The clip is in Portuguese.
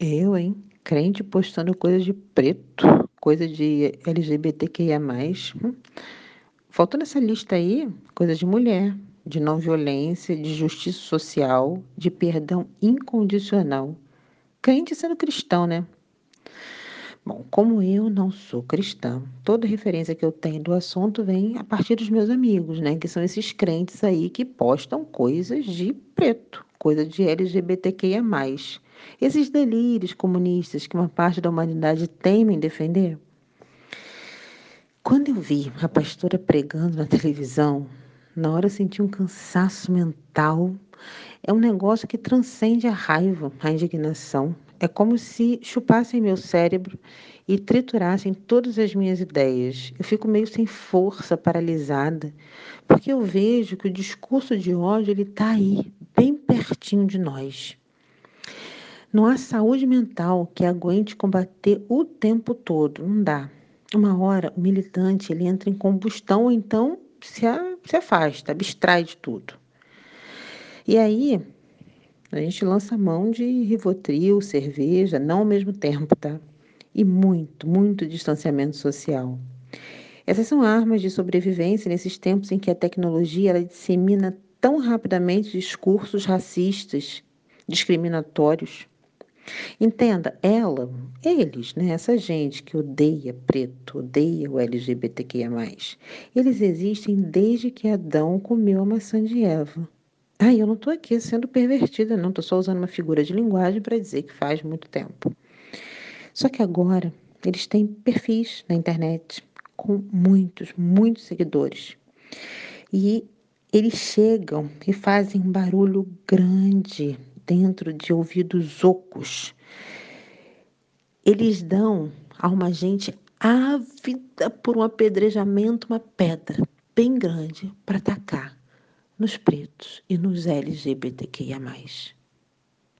Eu, hein? Crente postando coisa de preto, coisa de LGBTQIA+. Faltou nessa lista aí coisa de mulher, de não violência, de justiça social, de perdão incondicional. Crente sendo cristão, né? Bom, como eu não sou cristã, toda referência que eu tenho do assunto vem a partir dos meus amigos, né? Que são esses crentes aí que postam coisas de preto, coisa de LGBTQIA. Esses delírios comunistas que uma parte da humanidade teme em defender. Quando eu vi a pastora pregando na televisão, na hora eu senti um cansaço mental. É um negócio que transcende a raiva, a indignação, é como se chupassem meu cérebro e triturassem todas as minhas ideias. Eu fico meio sem força, paralisada, porque eu vejo que o discurso de ódio ele está aí, bem pertinho de nós. Não há saúde mental que aguente combater o tempo todo, não dá. Uma hora o militante ele entra em combustão ou então se, se afasta, abstrai de tudo. E aí a gente lança mão de Rivotril, cerveja, não ao mesmo tempo, tá? E muito, muito distanciamento social. Essas são armas de sobrevivência nesses tempos em que a tecnologia ela dissemina tão rapidamente discursos racistas, discriminatórios. Entenda, ela, eles, né, essa gente que odeia preto, odeia o LGBTQIA+, eles existem desde que Adão comeu a maçã de Eva. Ah, eu não estou aqui sendo pervertida, não. Estou só usando uma figura de linguagem para dizer que faz muito tempo. Só que agora eles têm perfis na internet com muitos, muitos seguidores. E eles chegam e fazem um barulho grande dentro de ouvidos ocos. Eles dão a uma gente ávida por um apedrejamento, uma pedra bem grande para atacar nos pretos e nos LGBTQIA+.